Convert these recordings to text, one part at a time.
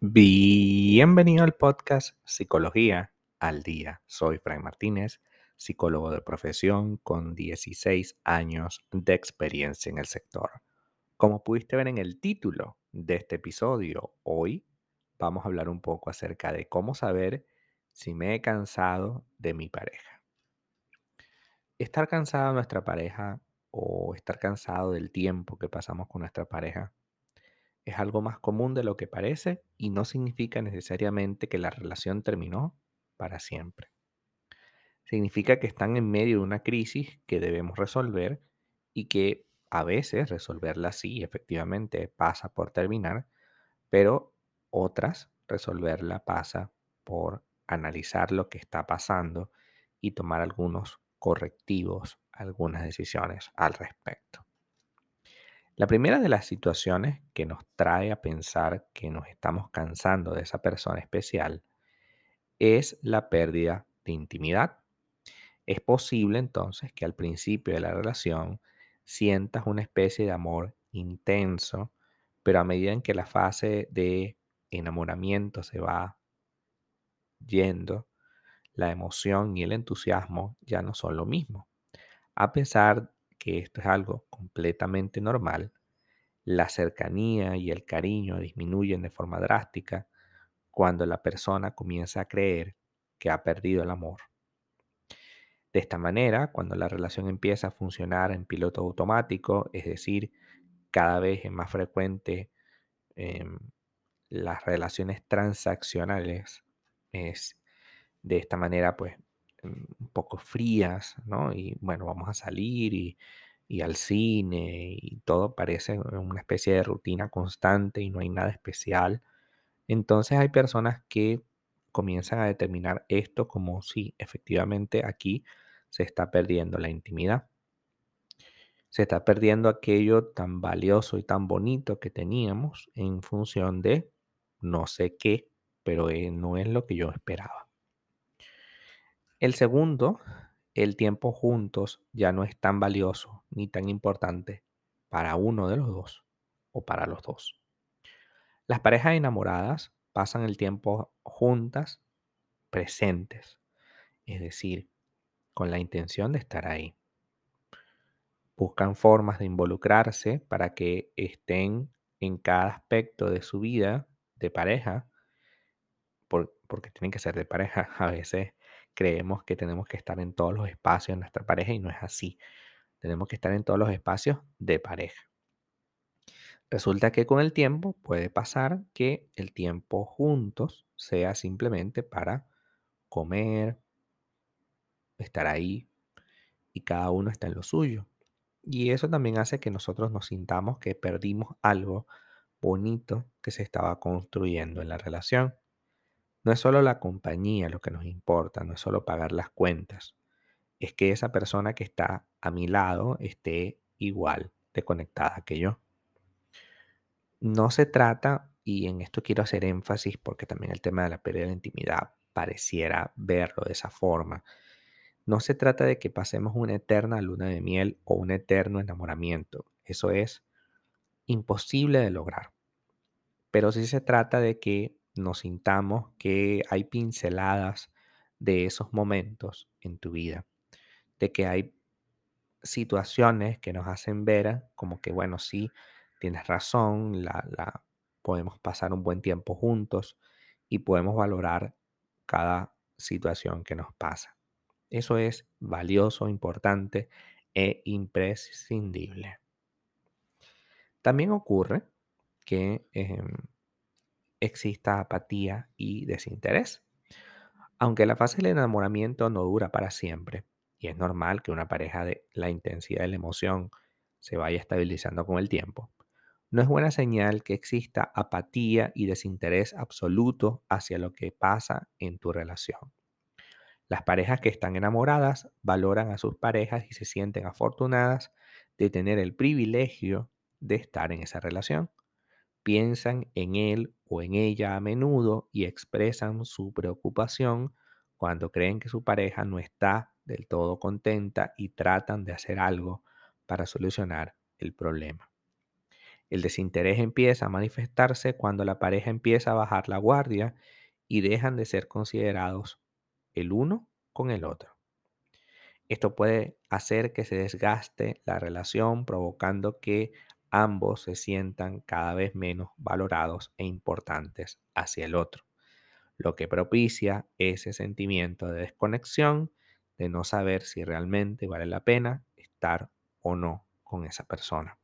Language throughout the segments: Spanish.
Bienvenido al podcast Psicología al Día. Soy Frank Martínez, psicólogo de profesión con 16 años de experiencia en el sector. Como pudiste ver en el título de este episodio, hoy vamos a hablar un poco acerca de cómo saber si me he cansado de mi pareja. Estar cansado de nuestra pareja o estar cansado del tiempo que pasamos con nuestra pareja es algo más común de lo que parece y no significa necesariamente que la relación terminó para siempre. Significa que están en medio de una crisis que debemos resolver y que a veces resolverla sí, efectivamente pasa por terminar, pero otras resolverla pasa por analizar lo que está pasando y tomar algunos correctivos, algunas decisiones al respecto. La primera de las situaciones que nos trae a pensar que nos estamos cansando de esa persona especial es la pérdida de intimidad. Es posible entonces que al principio de la relación sientas una especie de amor intenso, pero a medida en que la fase de enamoramiento se va yendo, la emoción y el entusiasmo ya no son lo mismo. A pesar que esto es algo completamente normal, la cercanía y el cariño disminuyen de forma drástica cuando la persona comienza a creer que ha perdido el amor. De esta manera, cuando la relación empieza a funcionar en piloto automático, es decir, cada vez es más frecuente em, las relaciones transaccionales, es de esta manera pues un poco frías, ¿no? Y bueno, vamos a salir y, y al cine y todo parece una especie de rutina constante y no hay nada especial. Entonces hay personas que comienzan a determinar esto como si efectivamente aquí se está perdiendo la intimidad. Se está perdiendo aquello tan valioso y tan bonito que teníamos en función de no sé qué, pero eh, no es lo que yo esperaba. El segundo, el tiempo juntos ya no es tan valioso ni tan importante para uno de los dos o para los dos. Las parejas enamoradas pasan el tiempo juntas, presentes, es decir, con la intención de estar ahí. Buscan formas de involucrarse para que estén en cada aspecto de su vida de pareja, porque tienen que ser de pareja. A veces creemos que tenemos que estar en todos los espacios de nuestra pareja y no es así. Tenemos que estar en todos los espacios de pareja. Resulta que con el tiempo puede pasar que el tiempo juntos sea simplemente para comer, estar ahí y cada uno está en lo suyo. Y eso también hace que nosotros nos sintamos que perdimos algo bonito que se estaba construyendo en la relación. No es solo la compañía lo que nos importa, no es solo pagar las cuentas, es que esa persona que está a mi lado esté igual de conectada que yo. No se trata, y en esto quiero hacer énfasis porque también el tema de la pérdida de intimidad pareciera verlo de esa forma. No se trata de que pasemos una eterna luna de miel o un eterno enamoramiento. Eso es imposible de lograr. Pero sí se trata de que nos sintamos que hay pinceladas de esos momentos en tu vida, de que hay situaciones que nos hacen ver como que, bueno, sí, tienes razón, la, la, podemos pasar un buen tiempo juntos y podemos valorar cada situación que nos pasa. Eso es valioso, importante e imprescindible. También ocurre que em, exista apatía y desinterés. Aunque la fase del enamoramiento no dura para siempre, y es normal que una pareja de la intensidad de la emoción se vaya estabilizando con el tiempo, no es buena señal que exista apatía y desinterés absoluto hacia lo que pasa en tu relación. Las parejas que están enamoradas valoran a sus parejas y se sienten afortunadas de tener el privilegio de estar en esa relación piensan en él o en ella a menudo y expresan su preocupación cuando creen que su pareja no está del todo contenta y tratan de hacer algo para solucionar el problema. El desinterés empieza a manifestarse cuando la pareja empieza a bajar la guardia y dejan de ser considerados el uno con el otro. Esto puede hacer que se desgaste la relación, provocando que ambos se sientan cada vez menos valorados e importantes hacia el otro, lo que propicia ese sentimiento de desconexión, de no saber si realmente vale la pena estar o no con esa persona.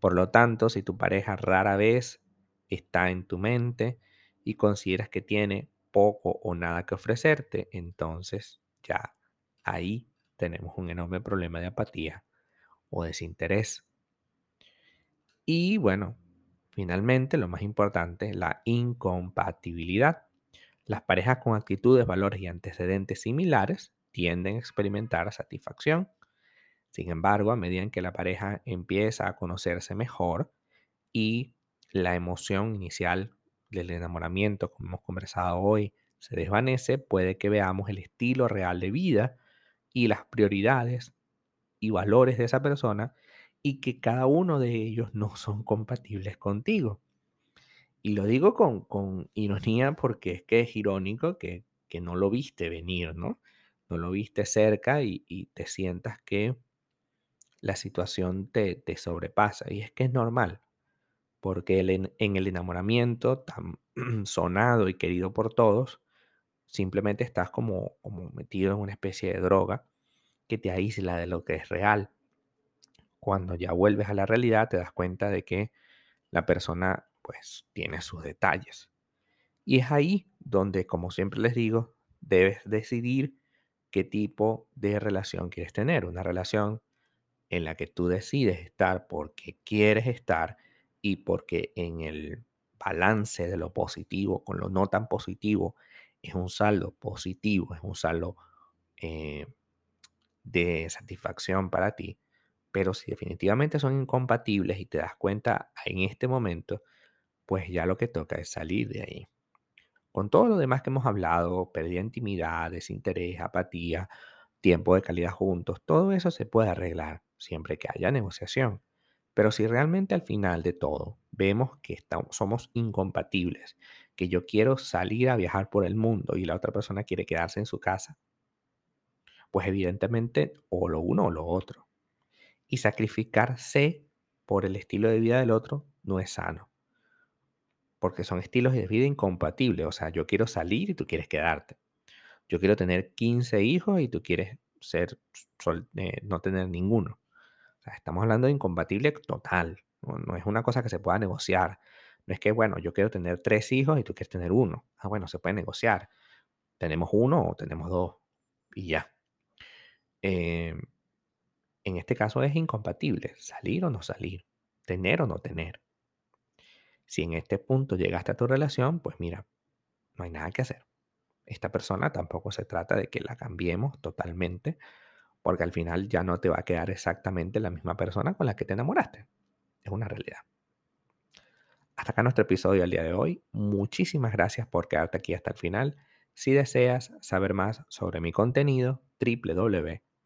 Por lo tanto, si tu pareja rara vez está en tu mente y consideras que tiene poco o nada que ofrecerte, entonces ya ahí tenemos un enorme problema de apatía o desinterés. Y bueno, finalmente lo más importante, la incompatibilidad. Las parejas con actitudes, valores y antecedentes similares tienden a experimentar satisfacción. Sin embargo, a medida que la pareja empieza a conocerse mejor y la emoción inicial del enamoramiento, como hemos conversado hoy, se desvanece, puede que veamos el estilo real de vida y las prioridades y valores de esa persona y que cada uno de ellos no son compatibles contigo. Y lo digo con, ironía porque es que es irónico que, no lo viste venir, ¿no? No lo viste cerca y, te sientas que la situación te, te, sobrepasa. Y es que es normal, porque en el enamoramiento tan sonado y querido por todos, simplemente estás como, como metido en una especie de droga que te aísla de lo que es real. Cuando ya vuelves a la realidad te das cuenta de que la persona pues tiene sus detalles. Y es ahí donde, como siempre les digo, debes decidir qué tipo de relación quieres tener. Una relación en la que tú decides estar porque quieres estar y porque en el balance de lo positivo con lo no tan positivo es un saldo positivo, es un saldo eh, de satisfacción para ti, pero si definitivamente son incompatibles y te das cuenta en este momento, pues ya lo que toca es salir de ahí. Con todo lo demás que hemos hablado, pérdida de intimidad, desinterés, apatía, tiempo de calidad juntos, todo eso se puede arreglar siempre que haya negociación. Pero si realmente al final de todo vemos que estamos, somos incompatibles, que yo quiero salir a viajar por el mundo y la otra persona quiere quedarse en su casa, pues evidentemente o lo uno o lo otro. Y sacrificarse por el estilo de vida del otro no es sano. Porque son estilos de vida incompatibles. O sea, yo quiero salir y tú quieres quedarte. Yo quiero tener 15 hijos y tú quieres ser eh, no tener ninguno. O sea, estamos hablando de incompatible total. No, no, es una cosa que se pueda negociar. No es que, bueno, yo quiero tener tres hijos y tú quieres tener uno. Ah, bueno, se puede negociar. Tenemos uno o tenemos dos. Y ya. Em, en este caso es incompatible, salir o no salir, tener o no tener. Si en este punto llegaste a tu relación, pues mira, no hay nada que hacer. Esta persona tampoco se trata de que la cambiemos totalmente, porque al final ya no te va a quedar exactamente la misma persona con la que te enamoraste. Es una realidad. Hasta acá nuestro episodio del día de hoy. Muchísimas gracias por quedarte aquí hasta el final. Si deseas saber más sobre mi contenido, www